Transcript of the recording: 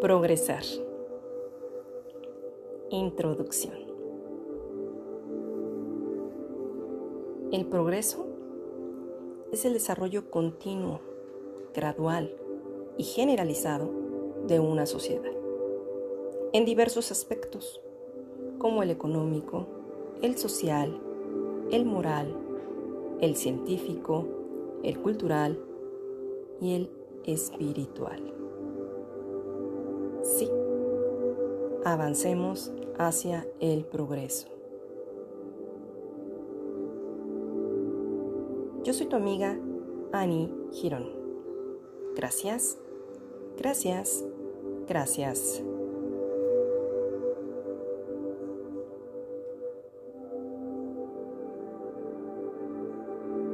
Progresar. Introducción. El progreso es el desarrollo continuo, gradual y generalizado de una sociedad, en diversos aspectos, como el económico, el social, el moral, el científico, el cultural y el espiritual. Avancemos hacia el progreso. Yo soy tu amiga Annie Girón. Gracias, gracias, gracias.